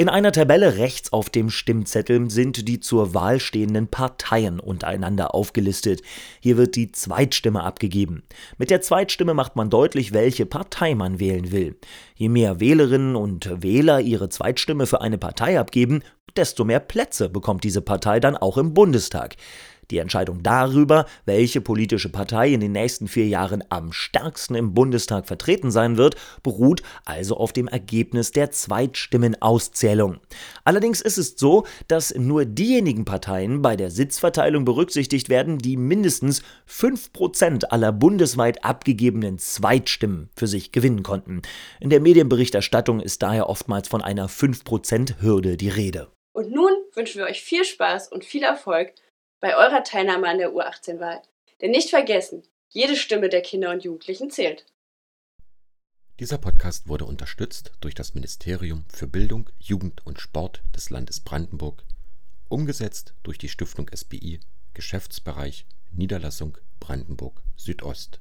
In einer Tabelle rechts auf dem Stimmzettel sind die zur Wahl stehenden Parteien untereinander aufgelistet. Hier wird die Zweitstimme abgegeben. Mit der Zweitstimme macht man deutlich, welche Partei man wählen will. Je mehr Wählerinnen und Wähler ihre Zweitstimme für eine Partei abgeben, desto mehr Plätze bekommt diese Partei dann auch im Bundestag. Die Entscheidung darüber, welche politische Partei in den nächsten vier Jahren am stärksten im Bundestag vertreten sein wird, beruht also auf dem Ergebnis der Zweitstimmenauszählung. Allerdings ist es so, dass nur diejenigen Parteien bei der Sitzverteilung berücksichtigt werden, die mindestens 5% aller bundesweit abgegebenen Zweitstimmen für sich gewinnen konnten. In der Medienberichterstattung ist daher oftmals von einer 5%-Hürde die Rede. Und nun wünschen wir euch viel Spaß und viel Erfolg bei eurer Teilnahme an der U18-Wahl. Denn nicht vergessen, jede Stimme der Kinder und Jugendlichen zählt. Dieser Podcast wurde unterstützt durch das Ministerium für Bildung, Jugend und Sport des Landes Brandenburg, umgesetzt durch die Stiftung SBI, Geschäftsbereich Niederlassung Brandenburg Südost.